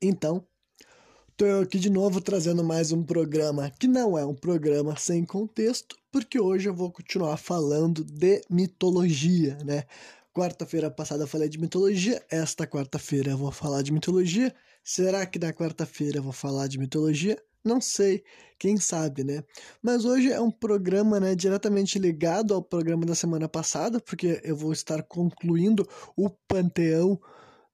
Então, eu aqui de novo trazendo mais um programa que não é um programa sem contexto, porque hoje eu vou continuar falando de mitologia, né? Quarta-feira passada eu falei de mitologia, esta quarta-feira eu vou falar de mitologia. Será que na quarta-feira eu vou falar de mitologia? Não sei, quem sabe, né? Mas hoje é um programa, né, diretamente ligado ao programa da semana passada, porque eu vou estar concluindo o panteão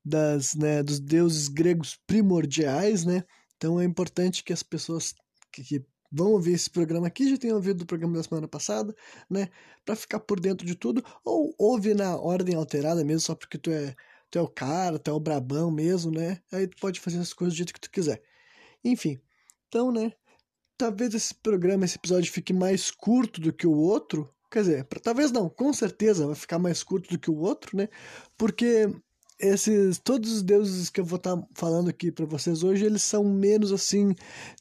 das, né, dos deuses gregos primordiais, né? Então é importante que as pessoas que, que vão ouvir esse programa aqui já tenham ouvido o programa da semana passada, né? Para ficar por dentro de tudo, ou ouve na ordem alterada mesmo, só porque tu é, tu é o cara, tu é o brabão mesmo, né? Aí tu pode fazer as coisas do jeito que tu quiser. Enfim, então, né? Talvez esse programa, esse episódio fique mais curto do que o outro. Quer dizer, talvez não, com certeza vai ficar mais curto do que o outro, né? Porque esses todos os deuses que eu vou estar tá falando aqui para vocês hoje, eles são menos assim,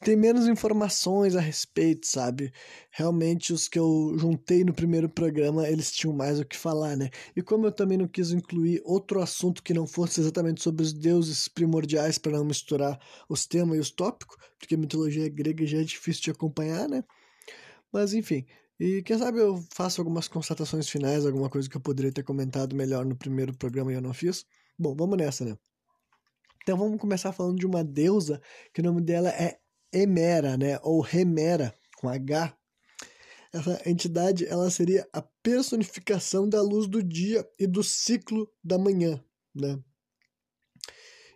tem menos informações a respeito, sabe? Realmente os que eu juntei no primeiro programa, eles tinham mais o que falar, né? E como eu também não quis incluir outro assunto que não fosse exatamente sobre os deuses primordiais para não misturar os temas e os tópicos, porque a mitologia grega já é difícil de acompanhar, né? Mas enfim, e quem sabe eu faço algumas constatações finais, alguma coisa que eu poderia ter comentado melhor no primeiro programa e eu não fiz. Bom, vamos nessa, né? Então vamos começar falando de uma deusa que o nome dela é Emera, né? Ou Remera, com H. Essa entidade ela seria a personificação da luz do dia e do ciclo da manhã, né?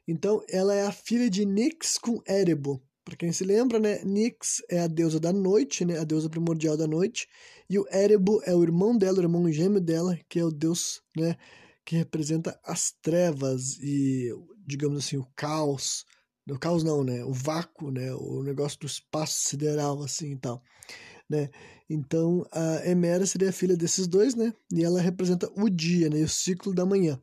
Então ela é a filha de Nix com Erebo. Para quem se lembra, né? Nix é a deusa da noite, né? A deusa primordial da noite. E o Erebo é o irmão dela, o irmão gêmeo dela, que é o deus, né? Que representa as trevas e, digamos assim, o caos. O caos não, né? O vácuo, né? O negócio do espaço sideral, assim e tal, né? Então, a Emera seria a filha desses dois, né? E ela representa o dia, né? E o ciclo da manhã.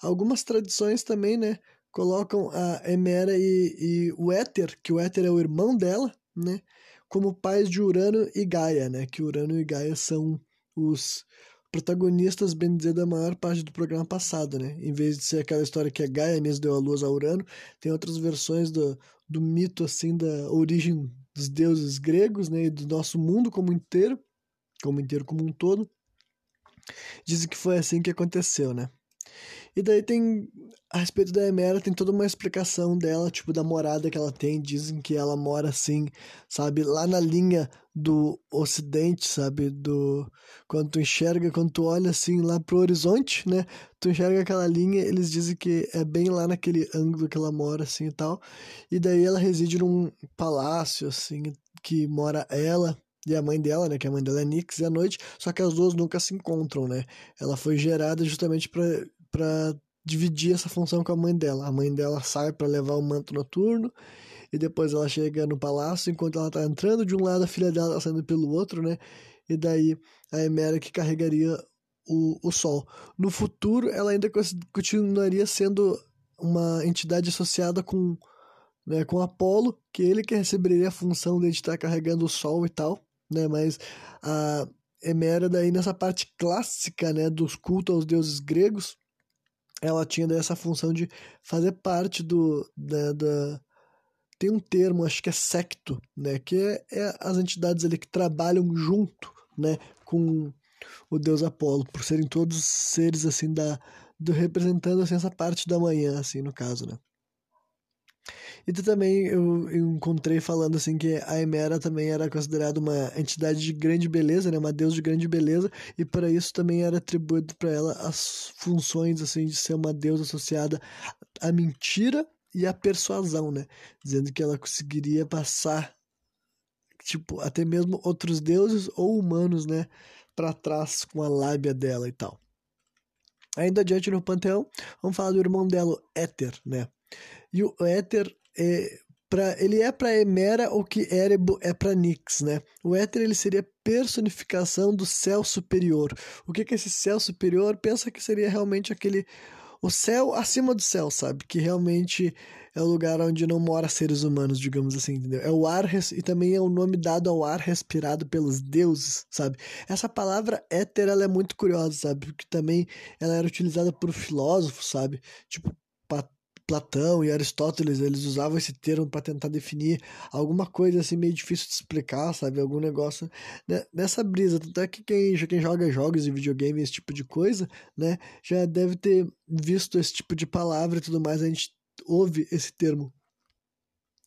Algumas tradições também, né? Colocam a Emera e, e o Éter, que o Éter é o irmão dela, né? Como pais de Urano e Gaia, né? Que Urano e Gaia são os protagonistas, bem dizer, da maior parte do programa passado, né? Em vez de ser aquela história que a Gaia mesmo deu a luz a Urano, tem outras versões do, do mito, assim, da origem dos deuses gregos, né? E do nosso mundo como inteiro, como inteiro, como um todo. Dizem que foi assim que aconteceu, né? E daí tem, a respeito da Emera, tem toda uma explicação dela, tipo, da morada que ela tem. Dizem que ela mora assim, sabe, lá na linha do ocidente, sabe, do... Quando tu enxerga, quando tu olha assim lá pro horizonte, né, tu enxerga aquela linha, eles dizem que é bem lá naquele ângulo que ela mora, assim, e tal. E daí ela reside num palácio, assim, que mora ela, e a mãe dela, né, que a mãe dela é Nix, e à noite, só que as duas nunca se encontram, né? Ela foi gerada justamente para dividir essa função com a mãe dela. A mãe dela sai para levar o manto noturno e depois ela chega no palácio enquanto ela tá entrando de um lado, a filha dela tá saindo pelo outro, né? E daí a Emera que carregaria o, o sol. No futuro, ela ainda continuaria sendo uma entidade associada com, né, com Apolo, que ele que receberia a função de estar carregando o sol e tal, né? Mas a Emera daí nessa parte clássica, né, dos cultos aos deuses gregos, ela tinha essa função de fazer parte do da, da, tem um termo acho que é secto né que é, é, as entidades ali que trabalham junto né com o deus Apolo por serem todos seres assim da do representando assim essa parte da manhã assim no caso né e também eu, eu encontrei falando assim que a Emera também era considerada uma entidade de grande beleza, né, uma deusa de grande beleza, e para isso também era atribuído para ela as funções assim de ser uma deusa associada à mentira e à persuasão, né, dizendo que ela conseguiria passar tipo até mesmo outros deuses ou humanos, né, para trás com a lábia dela e tal. Ainda adiante no panteão, vamos falar do irmão dela, Éter, né? E o éter é pra, ele é para Emera o que Erebo é para Nix, né? O éter ele seria personificação do céu superior. O que, que esse céu superior? Pensa que seria realmente aquele o céu acima do céu, sabe? Que realmente é o lugar onde não mora seres humanos, digamos assim, entendeu? É o ar e também é o nome dado ao ar respirado pelos deuses, sabe? Essa palavra éter ela é muito curiosa, sabe? Porque também ela era utilizada por filósofos, sabe? Tipo Platão e Aristóteles, eles usavam esse termo para tentar definir alguma coisa assim meio difícil de explicar, sabe? Algum negócio né? nessa brisa. Tanto é que quem, quem joga jogos e videogame, esse tipo de coisa, né, já deve ter visto esse tipo de palavra e tudo mais. A gente ouve esse termo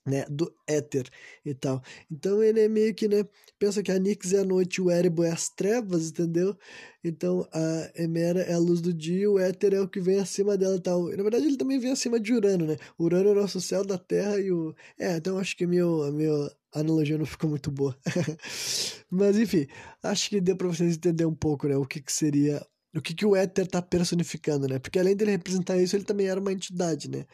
né, do éter e tal. Então ele é meio que, né, pensa que a Nix é a noite e o Erebo é as trevas, entendeu? Então a Emera é a luz do dia, o éter é o que vem acima dela e tal. E, na verdade ele também vem acima de Urano, né? Urano é o nosso céu da Terra e o... É, então acho que meu, a minha analogia não ficou muito boa. Mas enfim, acho que deu pra vocês entenderem um pouco, né, o que que seria o que, que o éter está personificando, né? Porque além dele representar isso, ele também era uma entidade, né?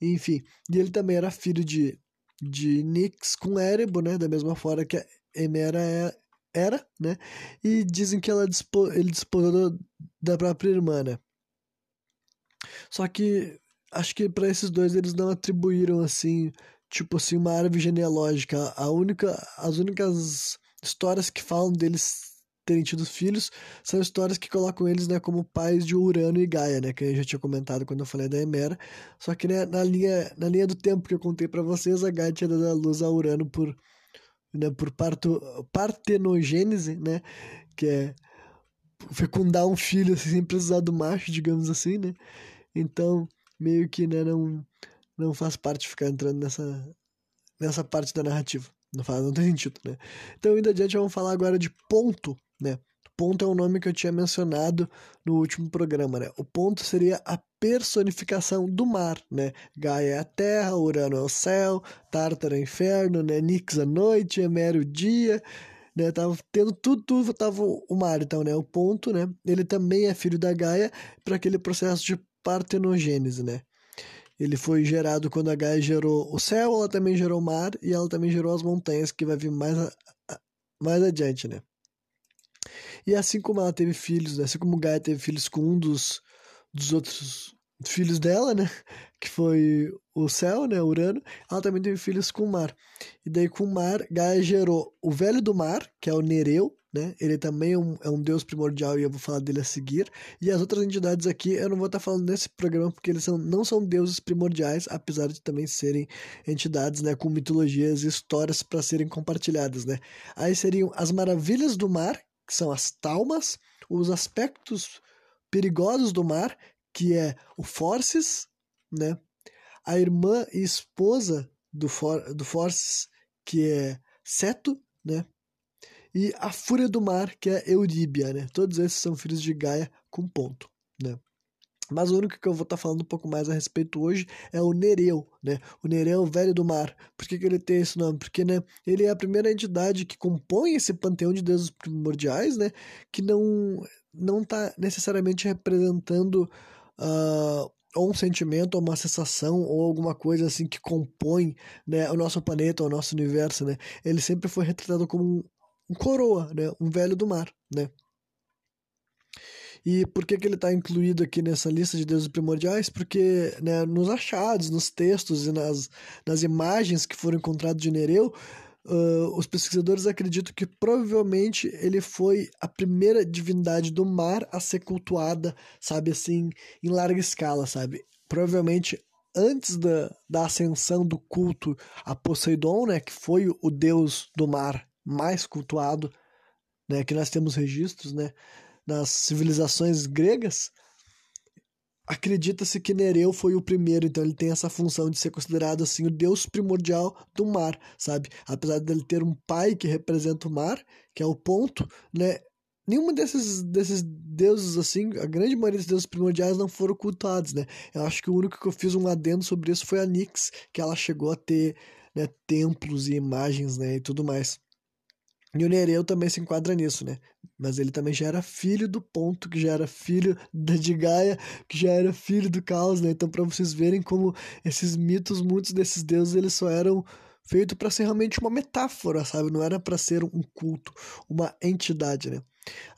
Enfim, e ele também era filho de de Nix com Erebo, né? Da mesma forma que a Emera é, era, né? E dizem que ela dispo, ele disposou da própria irmã, né? Só que acho que para esses dois eles não atribuíram assim, tipo assim, uma árvore genealógica. A única, as únicas histórias que falam deles terem tido filhos, são histórias que colocam eles né, como pais de Urano e Gaia, né, que eu já tinha comentado quando eu falei da Emera. Só que né, na, linha, na linha do tempo que eu contei para vocês, a Gaia tinha dado a luz a Urano por, né, por parto, partenogênese, né, que é fecundar um filho assim, sem precisar do macho, digamos assim, né. Então, meio que né, não, não faz parte ficar entrando nessa, nessa parte da narrativa. Não faz, não tem sentido, né? Então, indo adiante, vamos falar agora de ponto, né? Ponto é o nome que eu tinha mencionado no último programa, né? O ponto seria a personificação do mar, né? Gaia é a terra, Urano é o céu, Tártaro é o inferno, né? Nix a noite, Emério o dia, né? Tava tendo tudo, tudo tava o mar, então, né? O ponto, né? Ele também é filho da Gaia para aquele processo de partenogênese, né? Ele foi gerado quando a Gaia gerou o céu, ela também gerou o mar e ela também gerou as montanhas, que vai vir mais, a, mais adiante, né? E assim como ela teve filhos, assim como Gaia teve filhos com um dos, dos outros filhos dela, né? Que foi o céu, né? Urano. Ela também teve filhos com o mar. E daí com o mar, Gaia gerou o velho do mar, que é o Nereu, né? Ele também é um, é um deus primordial e eu vou falar dele a seguir. E as outras entidades aqui eu não vou estar falando nesse programa porque eles são, não são deuses primordiais, apesar de também serem entidades, né? Com mitologias e histórias para serem compartilhadas, né? Aí seriam as maravilhas do mar, que são as talmas, os aspectos perigosos do mar, que é o Forces, né? A irmã e esposa do, For, do Forces, que é Seto, né? E a Fúria do Mar, que é Euríbia, né? Todos esses são filhos de Gaia com ponto, né? Mas o único que eu vou estar tá falando um pouco mais a respeito hoje é o Nereu, né? O Nereu, velho do mar. Por que, que ele tem esse nome? Porque, né, ele é a primeira entidade que compõe esse panteão de deuses primordiais, né? Que não não está necessariamente representando uh, ou um sentimento, ou uma sensação, ou alguma coisa assim que compõe né, o nosso planeta, o nosso universo, né? Ele sempre foi retratado como um, um coroa, né? Um velho do mar, né? E por que, que ele está incluído aqui nessa lista de deuses primordiais? Porque né, nos achados, nos textos e nas, nas imagens que foram encontrados de Nereu, uh, os pesquisadores acreditam que provavelmente ele foi a primeira divindade do mar a ser cultuada, sabe, assim, em larga escala, sabe? Provavelmente antes da, da ascensão do culto a Poseidon, né, que foi o deus do mar mais cultuado, né, que nós temos registros, né, nas civilizações gregas, acredita-se que Nereu foi o primeiro, então ele tem essa função de ser considerado assim o deus primordial do mar, sabe? Apesar dele ter um pai que representa o mar, que é o ponto, né? Nenhum desses, desses deuses, assim, a grande maioria dos deuses primordiais não foram cultuados, né? Eu acho que o único que eu fiz um adendo sobre isso foi a Nix, que ela chegou a ter né, templos e imagens, né, e tudo mais. E o Nereu também se enquadra nisso, né? Mas ele também já era filho do ponto, que já era filho de Gaia, que já era filho do caos, né? Então, para vocês verem como esses mitos, muitos desses deuses, eles só eram feitos para ser realmente uma metáfora, sabe? Não era para ser um culto, uma entidade, né?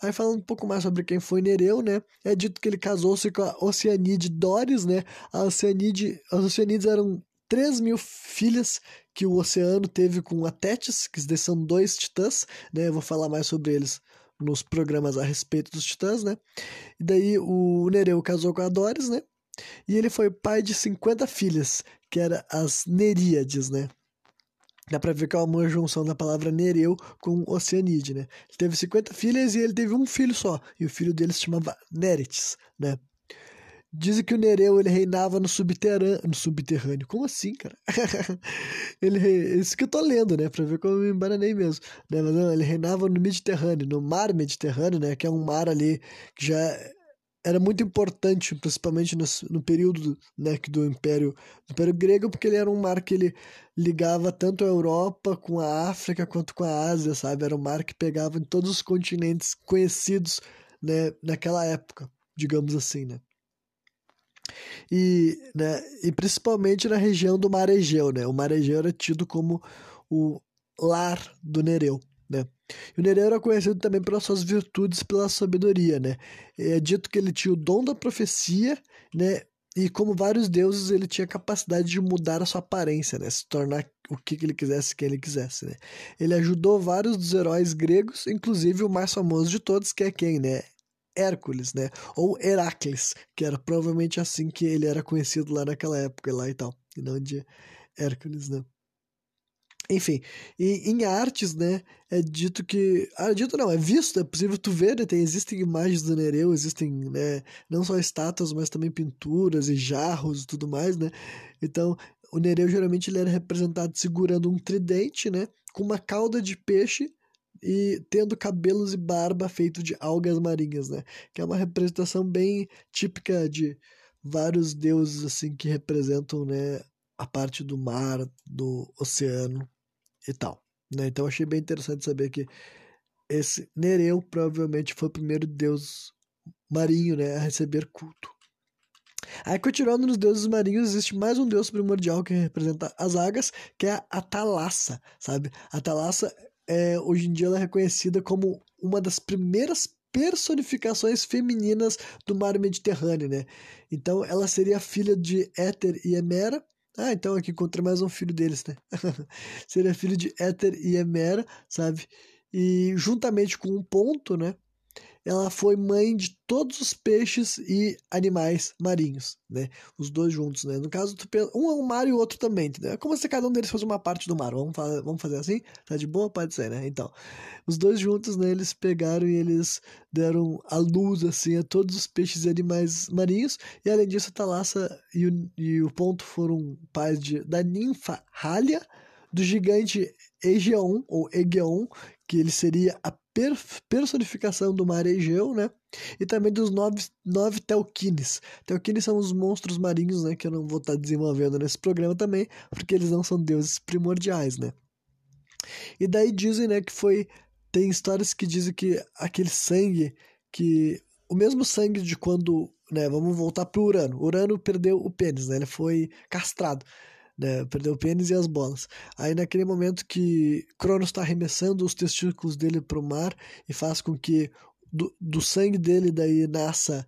Aí falando um pouco mais sobre quem foi Nereu, né? É dito que ele casou-se com a Oceanide Doris, né? A Oceanide, as Oceanides eram 3 mil filhas que o oceano teve com a Tétis, que são dois titãs, né? Eu vou falar mais sobre eles nos programas a respeito dos titãs, né? E daí o Nereu casou com a Doris, né? E ele foi pai de 50 filhas, que eram as Neríades, né? Dá pra ver que é uma junção da palavra Nereu com Oceanide, né? Ele teve 50 filhas e ele teve um filho só. E o filho dele se chamava Néretes, né? Dizem que o Nereu ele reinava no subterrâneo. No subterrâneo. Como assim, cara? ele Isso que eu tô lendo, né? Pra ver como eu me embaranei mesmo. Né? Mas não, ele reinava no Mediterrâneo, no mar Mediterrâneo, né? Que é um mar ali que já era muito importante, principalmente no, no período né, do Império, do Império Grego, porque ele era um mar que ele ligava tanto a Europa com a África quanto com a Ásia, sabe? Era um mar que pegava em todos os continentes conhecidos né, naquela época, digamos assim, né? E, né, e principalmente na região do Mar Egeu, né? O Mar Egeu era tido como o lar do Nereu, né? E o Nereu era conhecido também pelas suas virtudes, pela sabedoria, né? É dito que ele tinha o dom da profecia, né? E como vários deuses, ele tinha capacidade de mudar a sua aparência, né? Se tornar o que ele quisesse, quem ele quisesse, né? Ele ajudou vários dos heróis gregos, inclusive o mais famoso de todos, que é quem, né? Hércules, né? Ou Heracles, que era provavelmente assim que ele era conhecido lá naquela época lá e tal, e não de Hércules, né? Enfim, e em artes, né, é dito que. Ah, dito não, é visto, é possível tu ver, né? Tem, existem imagens do Nereu, existem, né, não só estátuas, mas também pinturas e jarros e tudo mais, né? Então, o Nereu geralmente ele era representado segurando um tridente, né? Com uma cauda de peixe e tendo cabelos e barba feito de algas marinhas, né? Que é uma representação bem típica de vários deuses, assim, que representam, né? A parte do mar, do oceano e tal. Né? Então achei bem interessante saber que esse Nereu provavelmente foi o primeiro deus marinho né, a receber culto. Aí, continuando nos deuses marinhos, existe mais um deus primordial que representa as águas, que é a Thalassa, sabe? A Thalassa, é, hoje em dia, ela é reconhecida como uma das primeiras personificações femininas do mar Mediterrâneo, né? Então, ela seria filha de Éter e Hemera, ah, então aqui encontrei mais um filho deles, né? Seria filho de Éter e Emera, sabe? E juntamente com um ponto, né? Ela foi mãe de todos os peixes e animais marinhos, né? Os dois juntos, né? No caso, um é um mar e o outro também, entendeu? É como se cada um deles fosse uma parte do mar. Vamos, fazer, assim? Tá de boa? Pode ser, né? Então, os dois juntos, né? Eles pegaram e eles deram a luz, assim, a todos os peixes e animais marinhos. E além disso, a Thalassa e o, e o Ponto foram pais de, da ninfa Halia, do gigante Egeon, ou Egeon, que ele seria a personificação do mar Egeu, né? E também dos nove, nove Telquines. Telquines são os monstros marinhos, né? Que eu não vou estar tá desenvolvendo nesse programa também, porque eles não são deuses primordiais, né? E daí dizem, né, que foi... Tem histórias que dizem que aquele sangue que... O mesmo sangue de quando... Né, vamos voltar pro Urano. Urano perdeu o pênis, né? Ele foi castrado né? Perdeu o pênis e as bolas. Aí naquele momento que Cronos está arremessando os testículos dele para o mar e faz com que do, do sangue dele daí nasça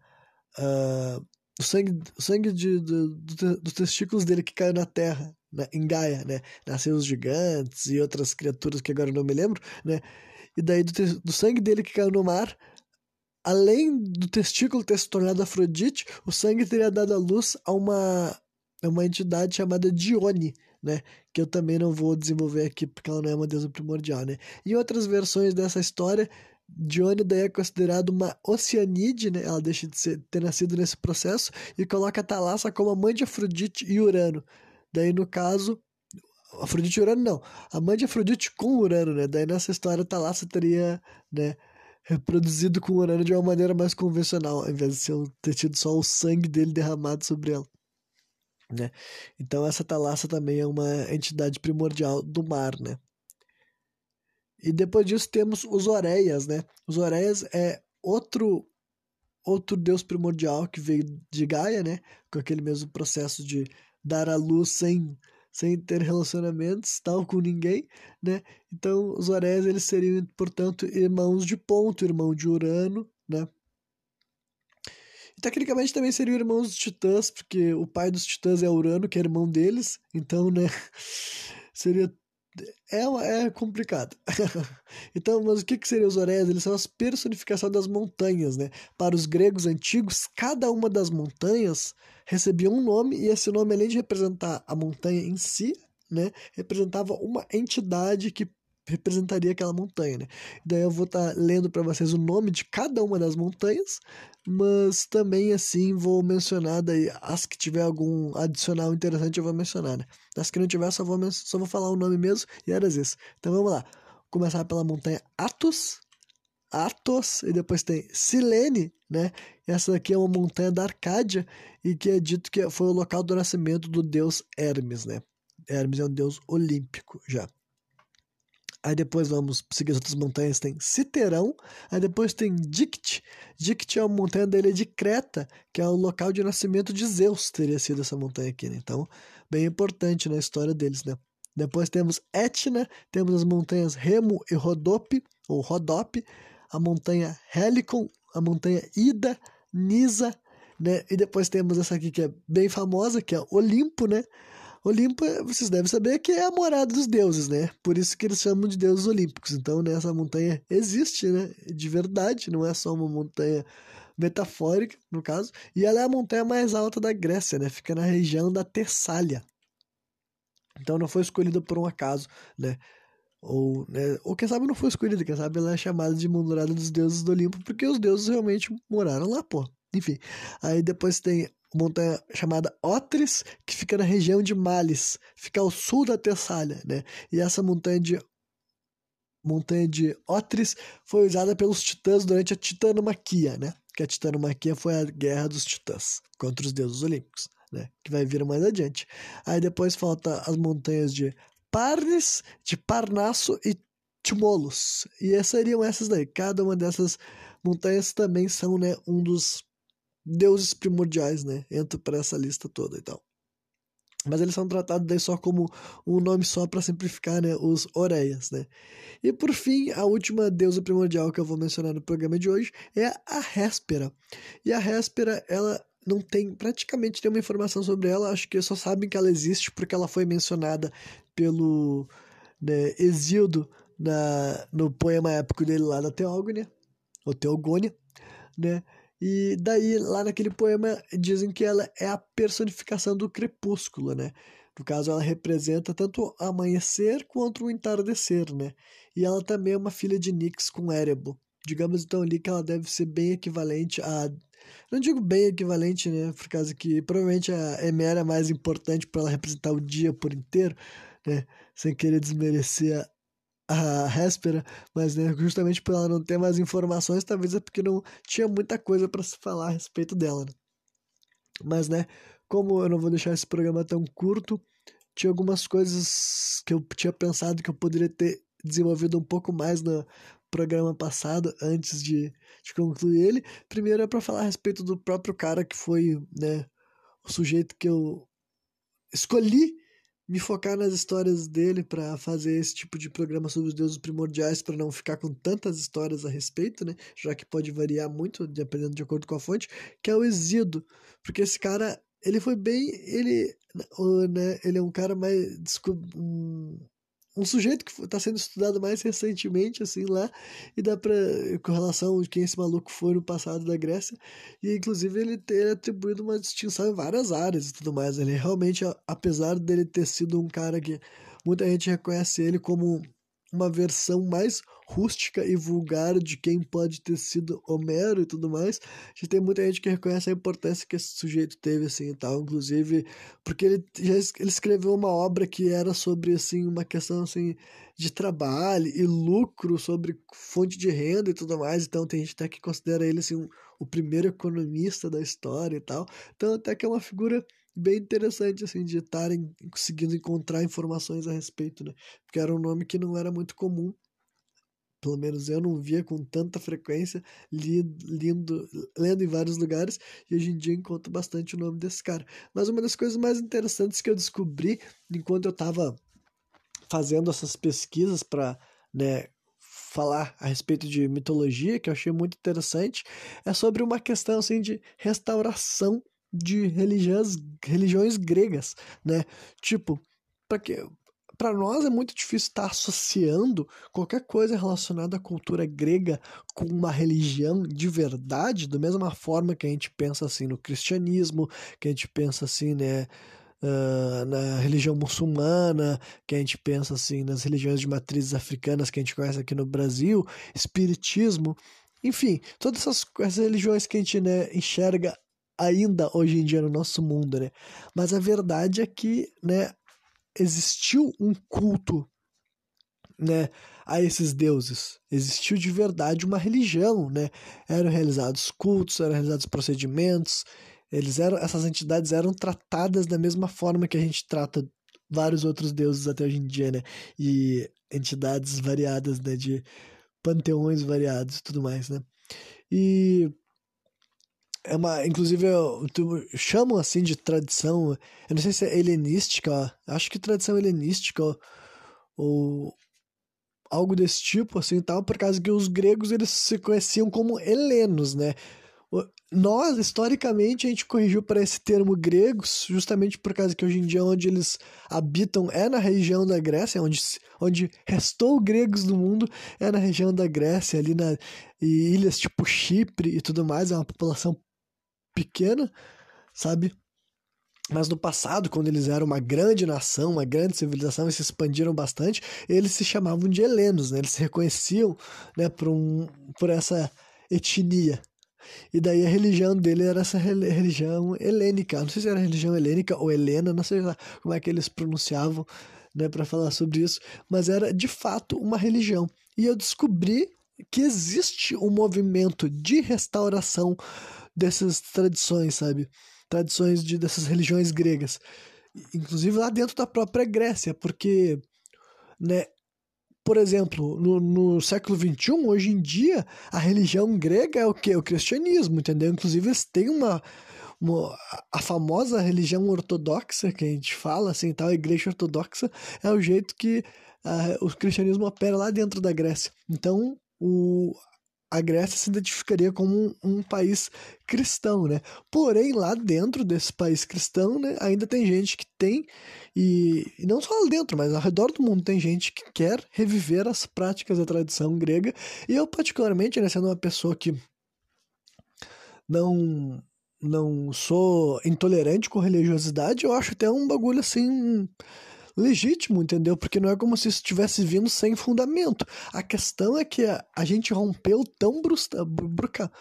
uh, o sangue, o sangue de, do, do, dos testículos dele que caiu na terra, né? em Gaia, né? Nasceu os gigantes e outras criaturas que agora não me lembro, né? E daí do, do sangue dele que caiu no mar, além do testículo ter se tornado Afrodite, o sangue teria dado a luz a uma é uma entidade chamada Dione, né? Que eu também não vou desenvolver aqui porque ela não é uma deusa primordial, né? Em outras versões dessa história, Dione daí é considerada uma Oceanide, né? Ela deixa de ser, ter nascido nesse processo e coloca a Thalassa como a mãe de Afrodite e Urano. Daí, no caso, Afrodite e Urano não. A mãe de Afrodite com Urano, né? Daí nessa história, a Thalassa teria, né? Reproduzido com Urano de uma maneira mais convencional, ao invés de ter tido só o sangue dele derramado sobre ela. Né? Então essa Thalassa também é uma entidade primordial do mar, né? E depois disso temos os Oreias, né? Os Oreias é outro outro deus primordial que veio de Gaia, né? Com aquele mesmo processo de dar a luz sem sem ter relacionamentos tal com ninguém, né? Então os Oreias eles seriam, portanto, irmãos de Ponto, irmão de Urano, né? Tecnicamente também seriam irmãos dos Titãs, porque o pai dos Titãs é Urano, que é irmão deles. Então, né? Seria é, é complicado. então, mas o que, que seriam os Oreias? Eles são as personificações das montanhas, né? Para os gregos antigos, cada uma das montanhas recebia um nome, e esse nome, além de representar a montanha em si, né, representava uma entidade que representaria aquela montanha, né? Daí eu vou estar tá lendo para vocês o nome de cada uma das montanhas, mas também assim vou mencionar daí as que tiver algum adicional interessante eu vou mencionar, né? As que não tiver só vou só vou falar o nome mesmo e era isso. Então vamos lá. Começar pela montanha Athos, Athos e depois tem Silene, né? Essa daqui é uma montanha da Arcádia e que é dito que foi o local do nascimento do deus Hermes, né? Hermes é um deus olímpico já. Aí depois vamos seguir as outras montanhas, tem Citerão. Aí depois tem Dicte. Dicte é uma montanha da ilha de Creta, que é o local de nascimento de Zeus, teria sido essa montanha aqui, né? Então, bem importante na história deles, né? Depois temos Etna, temos as montanhas Remo e Rodope, ou Rodope, a montanha Helicon, a montanha Ida, Nisa, né? E depois temos essa aqui que é bem famosa, que é Olimpo, né? Olimpo, vocês devem saber que é a morada dos deuses, né? Por isso que eles chamam de deuses olímpicos. Então, né, essa montanha existe, né? De verdade, não é só uma montanha metafórica, no caso. E ela é a montanha mais alta da Grécia, né? Fica na região da Tessália. Então não foi escolhida por um acaso, né? Ou, né, ou quem sabe não foi escolhida, quem sabe ela é chamada de morada dos deuses do Olimpo, porque os deuses realmente moraram lá, pô. Enfim, aí depois tem montanha chamada Otris, que fica na região de Males, fica ao sul da Tessália, né? E essa montanha de montanha de Otris foi usada pelos titãs durante a Titanomaquia, né? Que a Titanomaquia foi a guerra dos titãs contra os deuses olímpicos, né? Que vai vir mais adiante. Aí depois falta as montanhas de Parnes, de Parnasso e Timolos. E essas seriam essas daí. Cada uma dessas montanhas também são, né, um dos deuses primordiais, né? Entra para essa lista toda e tal. Mas eles são tratados daí só como um nome só para simplificar, né? Os Oreias, né? E por fim, a última deusa primordial que eu vou mencionar no programa de hoje é a Réspera. E a Réspera, ela não tem praticamente nenhuma informação sobre ela, acho que só sabem que ela existe porque ela foi mencionada pelo né, Exildo na, no poema épico dele lá da Teógonia, ou Teogônia, né? E daí, lá naquele poema, dizem que ela é a personificação do crepúsculo, né? No caso, ela representa tanto o amanhecer quanto o entardecer, né? E ela também é uma filha de Nix com Erebo. Digamos então ali que ela deve ser bem equivalente a. Não digo bem equivalente, né? Por causa que provavelmente a Emera é mais importante para ela representar o dia por inteiro, né? Sem querer desmerecer a Réspera, mas né, justamente por ela não ter mais informações, talvez é porque não tinha muita coisa para se falar a respeito dela. Né? Mas, né, como eu não vou deixar esse programa tão curto, tinha algumas coisas que eu tinha pensado que eu poderia ter desenvolvido um pouco mais no programa passado, antes de, de concluir ele. Primeiro é para falar a respeito do próprio cara que foi, né, o sujeito que eu escolhi me focar nas histórias dele para fazer esse tipo de programa sobre os deuses primordiais para não ficar com tantas histórias a respeito, né? Já que pode variar muito dependendo de acordo com a fonte, que é o Exído, porque esse cara ele foi bem, ele, né? Ele é um cara mais um, um sujeito que está sendo estudado mais recentemente, assim, lá, e dá para com relação a quem esse maluco foi no passado da Grécia, e inclusive ele ter atribuído uma distinção em várias áreas e tudo mais. Ele realmente, apesar dele ter sido um cara que muita gente reconhece ele como uma versão mais rústica e vulgar de quem pode ter sido Homero e tudo mais. Já tem muita gente que reconhece a importância que esse sujeito teve, assim, e tal, inclusive, porque ele já ele escreveu uma obra que era sobre, assim, uma questão, assim, de trabalho e lucro, sobre fonte de renda e tudo mais, então tem gente até que considera ele, assim, um, o primeiro economista da história e tal, então até que é uma figura bem interessante, assim, de estarem conseguindo encontrar informações a respeito, né? Porque era um nome que não era muito comum. Pelo menos eu não via com tanta frequência, lindo, lendo em vários lugares, e hoje em dia encontro bastante o nome desse cara. Mas uma das coisas mais interessantes que eu descobri enquanto eu estava fazendo essas pesquisas para né, falar a respeito de mitologia, que eu achei muito interessante, é sobre uma questão assim, de restauração de religiões, religiões gregas, né? Tipo, para que para nós é muito difícil estar associando qualquer coisa relacionada à cultura grega com uma religião de verdade, da mesma forma que a gente pensa assim no cristianismo, que a gente pensa assim, né, uh, na religião muçulmana, que a gente pensa assim nas religiões de matrizes africanas que a gente conhece aqui no Brasil, espiritismo, enfim, todas essas, essas religiões que a gente né, enxerga ainda hoje em dia no nosso mundo, né? Mas a verdade é que, né, existiu um culto, né, a esses deuses. Existiu de verdade uma religião, né? Eram realizados cultos, eram realizados procedimentos. Eles eram, essas entidades eram tratadas da mesma forma que a gente trata vários outros deuses até hoje em dia, né? E entidades variadas, né, de panteões variados e tudo mais, né? E é uma, inclusive, eu, chamam assim de tradição, eu não sei se é helenística, acho que tradição helenística, ou algo desse tipo, assim, tal, por causa que os gregos, eles se conheciam como helenos, né, nós, historicamente, a gente corrigiu para esse termo gregos, justamente por causa que hoje em dia onde eles habitam é na região da Grécia, onde, onde restou gregos no mundo é na região da Grécia, ali na ilhas tipo Chipre e tudo mais, é uma população pequena, sabe? Mas no passado, quando eles eram uma grande nação, uma grande civilização e se expandiram bastante, eles se chamavam de helenos, né? Eles se reconheciam né, por, um, por essa etnia. E daí a religião dele era essa religião helênica. Não sei se era religião helênica ou helena, não sei como é que eles pronunciavam né, para falar sobre isso, mas era de fato uma religião. E eu descobri que existe um movimento de restauração dessas tradições, sabe? Tradições de, dessas religiões gregas. Inclusive lá dentro da própria Grécia, porque, né, por exemplo, no, no século XXI, hoje em dia, a religião grega é o que? O cristianismo, entendeu? Inclusive eles têm uma, uma, a famosa religião ortodoxa que a gente fala, assim, tal, a igreja ortodoxa é o jeito que uh, o cristianismo opera lá dentro da Grécia. Então, o, a Grécia se identificaria como um, um, país cristão, né? Porém, lá dentro desse país cristão, né, ainda tem gente que tem, e, e, não só lá dentro, mas ao redor do mundo tem gente que quer reviver as práticas da tradição grega, e eu particularmente, né, sendo uma pessoa que não não sou intolerante com religiosidade, eu acho até um bagulho assim legítimo, entendeu? Porque não é como se isso estivesse vindo sem fundamento. A questão é que a, gente rompeu tão brusca, bruca,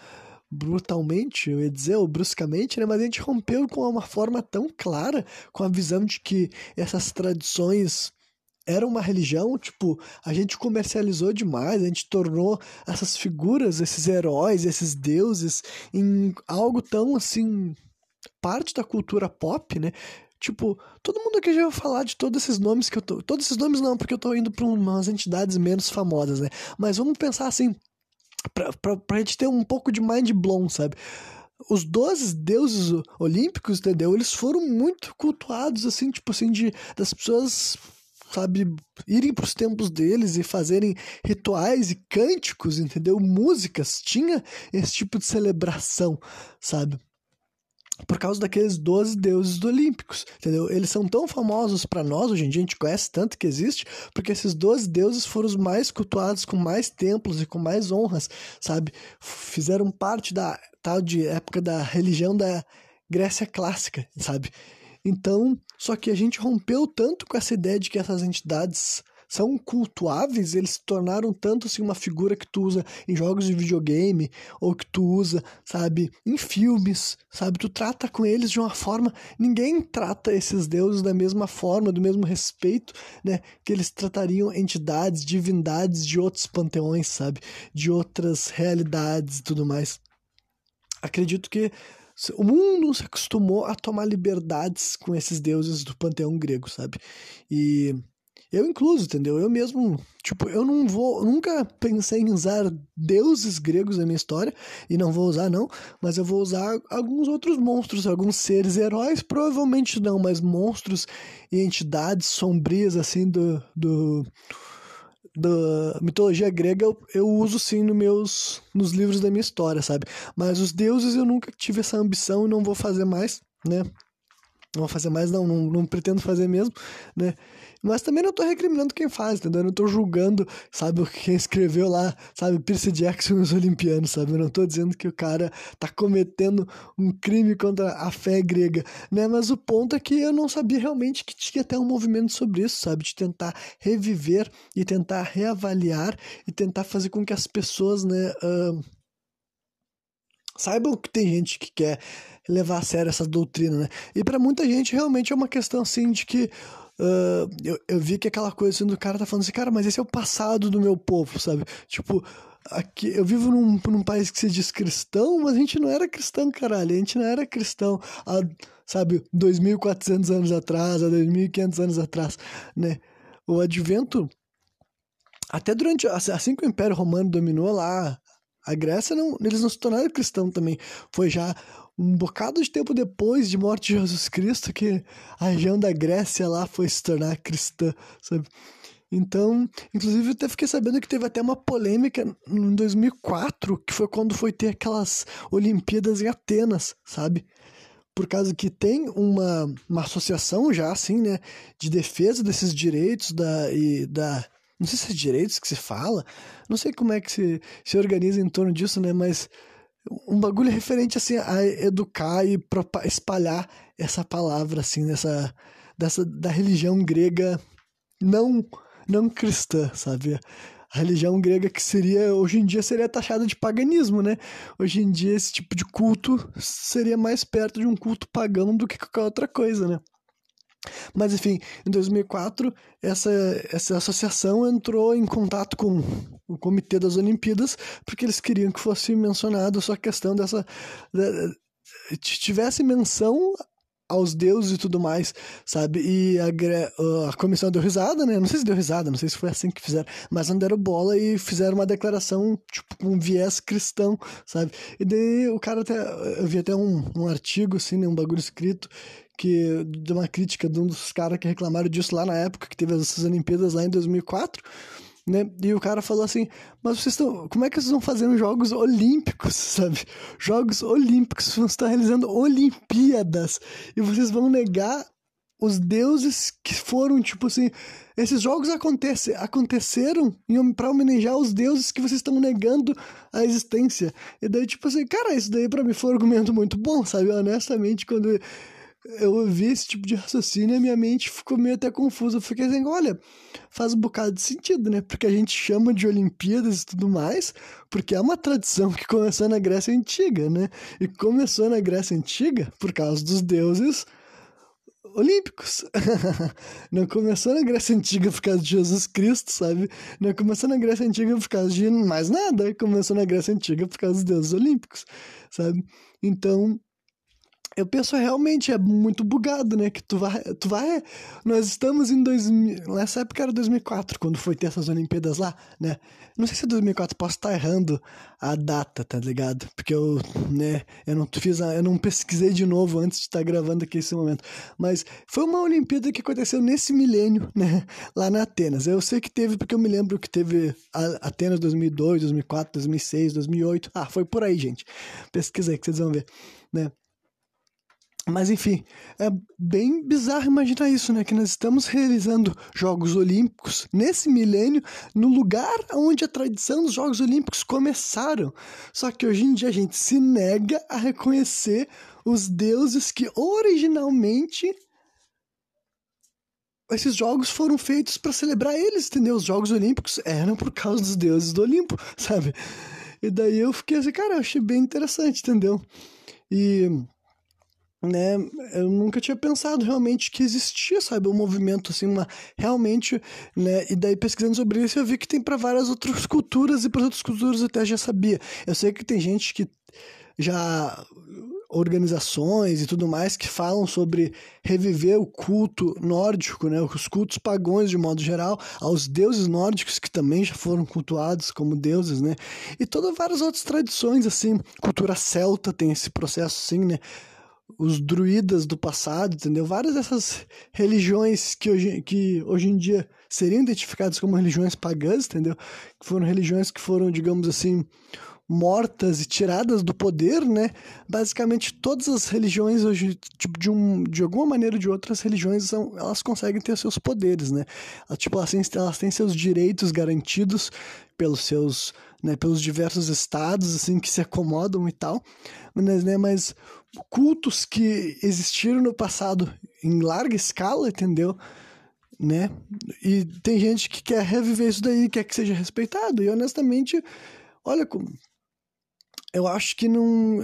brutalmente, eu ia dizer, ou bruscamente, né? Mas a gente rompeu com uma forma tão clara, com a visão de que essas tradições eram uma religião, tipo, a gente comercializou demais, a gente tornou essas figuras, esses heróis, esses deuses em algo tão assim parte da cultura pop, né? Tipo, todo mundo aqui já vai falar de todos esses nomes que eu tô. Todos esses nomes não, porque eu tô indo pra umas entidades menos famosas, né? Mas vamos pensar assim, pra, pra, pra gente ter um pouco de mind blown, sabe? Os 12 deuses olímpicos, entendeu? Eles foram muito cultuados, assim, tipo assim, de das pessoas sabe, irem para os templos deles e fazerem rituais e cânticos, entendeu? Músicas, tinha esse tipo de celebração, sabe? Por causa daqueles 12 deuses olímpicos, entendeu? Eles são tão famosos para nós, hoje em dia a gente conhece tanto que existe, porque esses 12 deuses foram os mais cultuados, com mais templos e com mais honras, sabe? Fizeram parte da tal de época da religião da Grécia clássica, sabe? Então, só que a gente rompeu tanto com essa ideia de que essas entidades são cultuáveis, eles se tornaram tanto assim uma figura que tu usa em jogos de videogame ou que tu usa, sabe, em filmes, sabe? Tu trata com eles de uma forma, ninguém trata esses deuses da mesma forma, do mesmo respeito, né, que eles tratariam entidades, divindades de outros panteões, sabe? De outras realidades e tudo mais. Acredito que o mundo se acostumou a tomar liberdades com esses deuses do panteão grego, sabe? E eu incluso, entendeu? Eu mesmo, tipo, eu não vou, nunca pensei em usar deuses gregos na minha história, e não vou usar não, mas eu vou usar alguns outros monstros, alguns seres heróis, provavelmente não, mas monstros e entidades sombrias, assim, do, do da mitologia grega eu, eu uso sim no meus, nos livros da minha história, sabe? Mas os deuses eu nunca tive essa ambição e não vou fazer mais, né? Não vou fazer mais, não, não, não pretendo fazer mesmo, né? Mas também não tô recriminando quem faz, entendeu? Eu não tô julgando, sabe, quem escreveu lá, sabe, Percy Jackson e os Olimpianos, sabe? Eu não tô dizendo que o cara tá cometendo um crime contra a fé grega, né? Mas o ponto é que eu não sabia realmente que tinha até um movimento sobre isso, sabe? De tentar reviver e tentar reavaliar e tentar fazer com que as pessoas, né, uh, saibam que tem gente que quer levar a sério essa doutrina, né? E para muita gente realmente é uma questão assim de que uh, eu, eu vi que aquela coisa assim do cara tá falando assim, cara, mas esse é o passado do meu povo, sabe? Tipo, aqui eu vivo num, num país que se diz cristão, mas a gente não era cristão, caralho. A gente não era cristão há, sabe, 2.400 anos atrás, há 2.500 anos atrás, né? O advento até durante assim que o Império Romano dominou lá a Grécia não, eles não se tornaram cristãos também. Foi já um bocado de tempo depois de morte de Jesus Cristo que a região da Grécia lá foi se tornar cristã, sabe? Então, inclusive eu até fiquei sabendo que teve até uma polêmica em 2004, que foi quando foi ter aquelas Olimpíadas em Atenas, sabe? Por causa que tem uma, uma associação já, assim, né, de defesa desses direitos da, e da não sei se é direitos que se fala, não sei como é que se, se organiza em torno disso, né? Mas um bagulho referente, assim, a educar e espalhar essa palavra, assim, dessa, dessa, da religião grega não, não cristã, sabe? A religião grega que seria, hoje em dia, seria taxada de paganismo, né? Hoje em dia, esse tipo de culto seria mais perto de um culto pagão do que qualquer outra coisa, né? Mas enfim, em 2004, essa, essa associação entrou em contato com o Comitê das Olimpíadas, porque eles queriam que fosse mencionado só a questão dessa. De, tivesse menção aos deuses e tudo mais, sabe? E a, a comissão deu risada, né? Não sei se deu risada, não sei se foi assim que fizeram, mas não deram bola e fizeram uma declaração, tipo, com um viés cristão, sabe? E daí o cara até. Eu vi até um, um artigo, assim, né? Um bagulho escrito que de uma crítica de um dos caras que reclamaram disso lá na época que teve essas Olimpíadas lá em 2004, né? E o cara falou assim: "Mas vocês estão, como é que vocês vão fazendo jogos olímpicos, sabe? Jogos olímpicos, vocês estão realizando Olimpíadas e vocês vão negar os deuses que foram, tipo assim, esses jogos acontece, aconteceram para homenagear os deuses que vocês estão negando a existência. E daí, tipo assim, cara, isso daí para mim foi um argumento muito bom, sabe? Honestamente, quando eu ouvi esse tipo de raciocínio e minha mente ficou meio até confusa. Eu fiquei assim, olha, faz um bocado de sentido, né? Porque a gente chama de Olimpíadas e tudo mais, porque é uma tradição que começou na Grécia Antiga, né? E começou na Grécia Antiga por causa dos deuses olímpicos. Não começou na Grécia Antiga por causa de Jesus Cristo, sabe? Não começou na Grécia Antiga por causa de mais nada. Começou na Grécia Antiga por causa dos deuses olímpicos, sabe? Então, eu penso realmente é muito bugado, né? Que tu vai, tu vai, nós estamos em 2000, nessa época era 2004 quando foi ter essas Olimpíadas lá, né? Não sei se é 2004, posso estar errando a data, tá ligado? Porque eu, né, eu não fiz, a, eu não pesquisei de novo antes de estar gravando aqui esse momento, mas foi uma Olimpíada que aconteceu nesse milênio, né? Lá na Atenas. Eu sei que teve porque eu me lembro que teve a Atenas 2002, 2004, 2006, 2008. Ah, foi por aí, gente. Pesquisei que vocês vão ver, né? Mas enfim, é bem bizarro imaginar isso, né? Que nós estamos realizando Jogos Olímpicos nesse milênio, no lugar onde a tradição dos Jogos Olímpicos começaram. Só que hoje em dia a gente se nega a reconhecer os deuses que originalmente esses jogos foram feitos para celebrar eles, entendeu? Os Jogos Olímpicos eram por causa dos deuses do Olimpo, sabe? E daí eu fiquei assim, cara, eu achei bem interessante, entendeu? E né, eu nunca tinha pensado realmente que existia, sabe, um movimento assim, uma realmente, né, e daí pesquisando sobre isso eu vi que tem para várias outras culturas e para outras culturas eu até já sabia. Eu sei que tem gente que já organizações e tudo mais que falam sobre reviver o culto nórdico, né, os cultos pagões de modo geral, aos deuses nórdicos que também já foram cultuados como deuses, né? E todas várias outras tradições assim, cultura celta tem esse processo assim, né? Os druidas do passado, entendeu? Várias dessas religiões que hoje, que hoje em dia seriam identificadas como religiões pagãs, entendeu? Que foram religiões que foram, digamos assim, mortas e tiradas do poder, né? Basicamente todas as religiões hoje, tipo, de, um, de alguma maneira ou de outras religiões, são, elas conseguem ter seus poderes, né? Tipo, elas têm, elas têm seus direitos garantidos pelos seus, né, pelos diversos estados, assim, que se acomodam e tal, mas, né, mas cultos que existiram no passado em larga escala, entendeu? Né? E tem gente que quer reviver isso daí, quer que seja respeitado, e honestamente, olha como eu acho que não,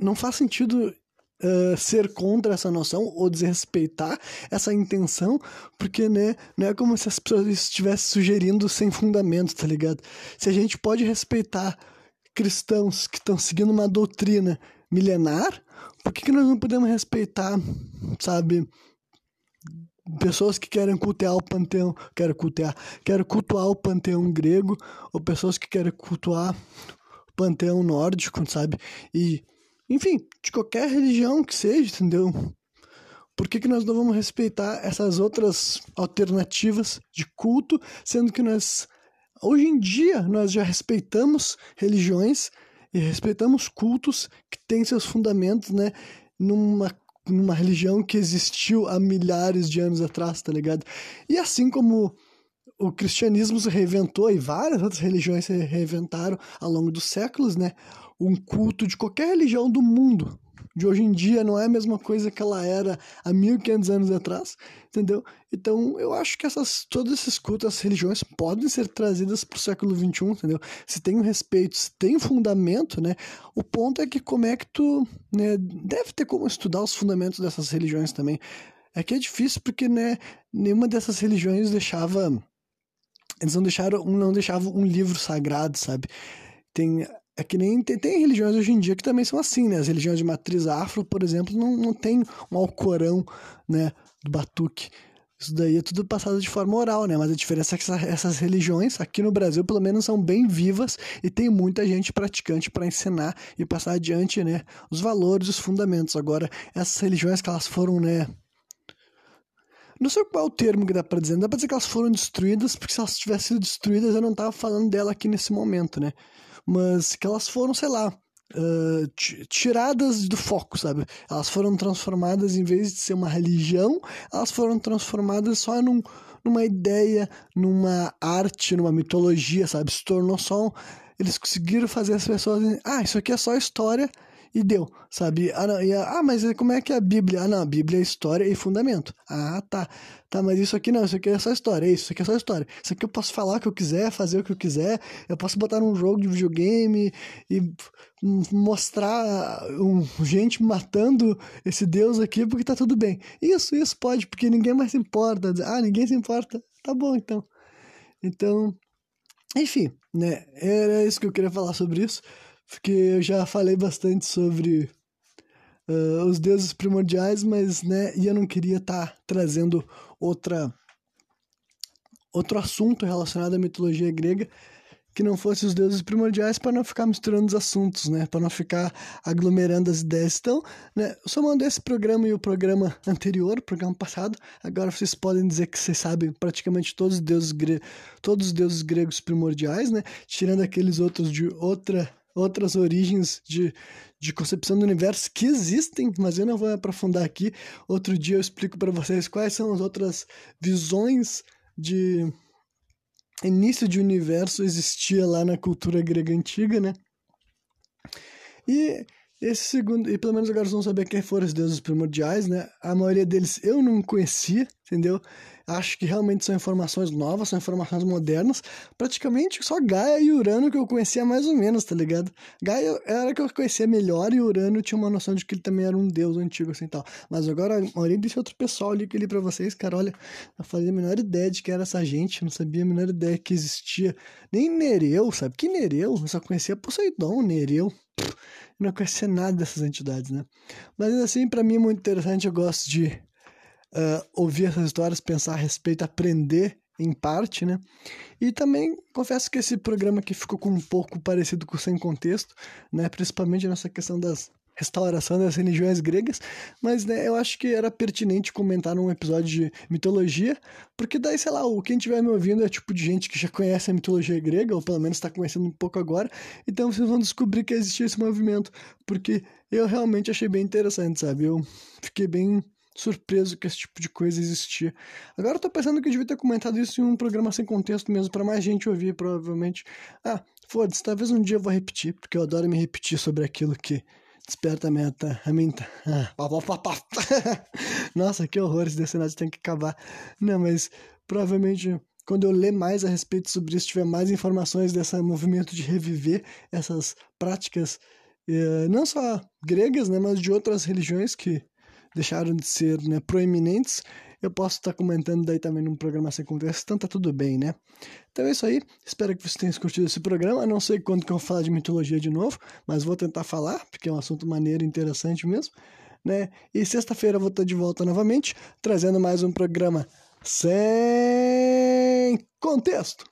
não faz sentido uh, ser contra essa noção ou desrespeitar essa intenção, porque né, não é como se as pessoas estivessem sugerindo sem fundamento, tá ligado? Se a gente pode respeitar cristãos que estão seguindo uma doutrina milenar, por que, que nós não podemos respeitar, sabe, pessoas que querem cultuar o panteão, querem cultuar, querem cultuar o panteão grego, ou pessoas que querem cultuar panteão nórdico, sabe? E, enfim, de qualquer religião que seja, entendeu? Por que, que nós não vamos respeitar essas outras alternativas de culto, sendo que nós, hoje em dia, nós já respeitamos religiões e respeitamos cultos que têm seus fundamentos, né, numa numa religião que existiu há milhares de anos atrás, tá ligado? E assim como o cristianismo se reinventou e várias outras religiões se reinventaram ao longo dos séculos, né? Um culto de qualquer religião do mundo de hoje em dia não é a mesma coisa que ela era há 1500 anos atrás, entendeu? Então, eu acho que essas todos esses cultos, as religiões podem ser trazidas para o século XXI, entendeu? Se tem um respeito, se tem um fundamento, né? O ponto é que como é que tu, né, deve ter como estudar os fundamentos dessas religiões também. É que é difícil porque, né, nenhuma dessas religiões deixava eles não deixaram, não deixavam um livro sagrado, sabe? Tem é que nem tem, tem, religiões hoje em dia que também são assim, né? As religiões de matriz afro, por exemplo, não, não tem um alcorão, né, do batuque. Isso daí é tudo passado de forma oral, né? Mas a diferença é que essa, essas religiões, aqui no Brasil, pelo menos, são bem vivas e tem muita gente praticante para ensinar e passar adiante, né? Os valores, os fundamentos. Agora, essas religiões que elas foram, né? Não sei qual é o termo que dá pra dizer. Não dá pra dizer que elas foram destruídas, porque se elas tivessem sido destruídas, eu não tava falando dela aqui nesse momento, né? Mas que elas foram, sei lá, uh, tiradas do foco, sabe? Elas foram transformadas, em vez de ser uma religião, elas foram transformadas só num, numa ideia, numa arte, numa mitologia, sabe? Se tornou só um... Eles conseguiram fazer as pessoas... Ah, isso aqui é só história e deu, sabe? Ah, não, e, ah, mas como é que é a Bíblia? Ah, não, a Bíblia é história e fundamento. Ah, tá. Tá, mas isso aqui não, isso aqui é só história, é isso, isso aqui é só história. Isso aqui eu posso falar o que eu quiser, fazer o que eu quiser, eu posso botar num jogo de videogame e mostrar um, gente matando esse Deus aqui porque tá tudo bem. Isso, isso pode, porque ninguém mais se importa. Ah, ninguém se importa. Tá bom, então. Então, enfim, né? Era isso que eu queria falar sobre isso porque eu já falei bastante sobre uh, os deuses primordiais, mas né, e eu não queria estar tá trazendo outra outro assunto relacionado à mitologia grega que não fosse os deuses primordiais para não ficar misturando os assuntos, né? Para não ficar aglomerando as ideias. Então, né, somando esse programa e o programa anterior, o programa passado, agora vocês podem dizer que vocês sabem praticamente todos os deuses, gre todos os deuses gregos primordiais, né? Tirando aqueles outros de outra outras origens de, de concepção do universo que existem, mas eu não vou aprofundar aqui. Outro dia eu explico para vocês quais são as outras visões de início de universo existia lá na cultura grega antiga, né? E esse segundo, e pelo menos agora vocês vão saber quem foram os deuses primordiais, né? A maioria deles eu não conhecia, entendeu? Acho que realmente são informações novas, são informações modernas. Praticamente só Gaia e Urano que eu conhecia mais ou menos, tá ligado? Gaia era que eu conhecia melhor e Urano tinha uma noção de que ele também era um deus antigo assim tal. Mas agora a maioria desse outro pessoal ali que li pra vocês, cara, olha, eu fazia a menor ideia de que era essa gente, não sabia a menor ideia que existia. Nem Nereu, sabe? Que Nereu? Eu só conhecia Poseidon, Nereu. Pff não conhecia nada dessas entidades, né? Mas assim, para mim é muito interessante, eu gosto de uh, ouvir essas histórias, pensar a respeito, aprender em parte, né? E também confesso que esse programa aqui ficou com um pouco parecido com o Sem Contexto, né? Principalmente nessa questão das restauração das religiões gregas, mas né, eu acho que era pertinente comentar num episódio de mitologia, porque daí, sei lá, quem estiver me ouvindo é tipo de gente que já conhece a mitologia grega, ou pelo menos está conhecendo um pouco agora, então vocês vão descobrir que existia esse movimento, porque eu realmente achei bem interessante, sabe? Eu fiquei bem surpreso que esse tipo de coisa existia. Agora eu tô pensando que eu devia ter comentado isso em um programa sem contexto mesmo, para mais gente ouvir, provavelmente. Ah, foda-se, talvez um dia eu vou repetir, porque eu adoro me repetir sobre aquilo que desperta a minha... A minha ah, Nossa, que horror, esse cenário tem que acabar. Não, mas provavelmente quando eu ler mais a respeito sobre isso, tiver mais informações desse movimento de reviver essas práticas, eh, não só gregas, né, mas de outras religiões que deixaram de ser né, proeminentes, eu posso estar comentando daí também num programa sem contexto, então tá tudo bem, né? Então é isso aí, espero que vocês tenham curtido esse programa, não sei quando que eu vou falar de mitologia de novo, mas vou tentar falar, porque é um assunto maneiro e interessante mesmo, né? E sexta-feira eu vou estar de volta novamente, trazendo mais um programa sem contexto.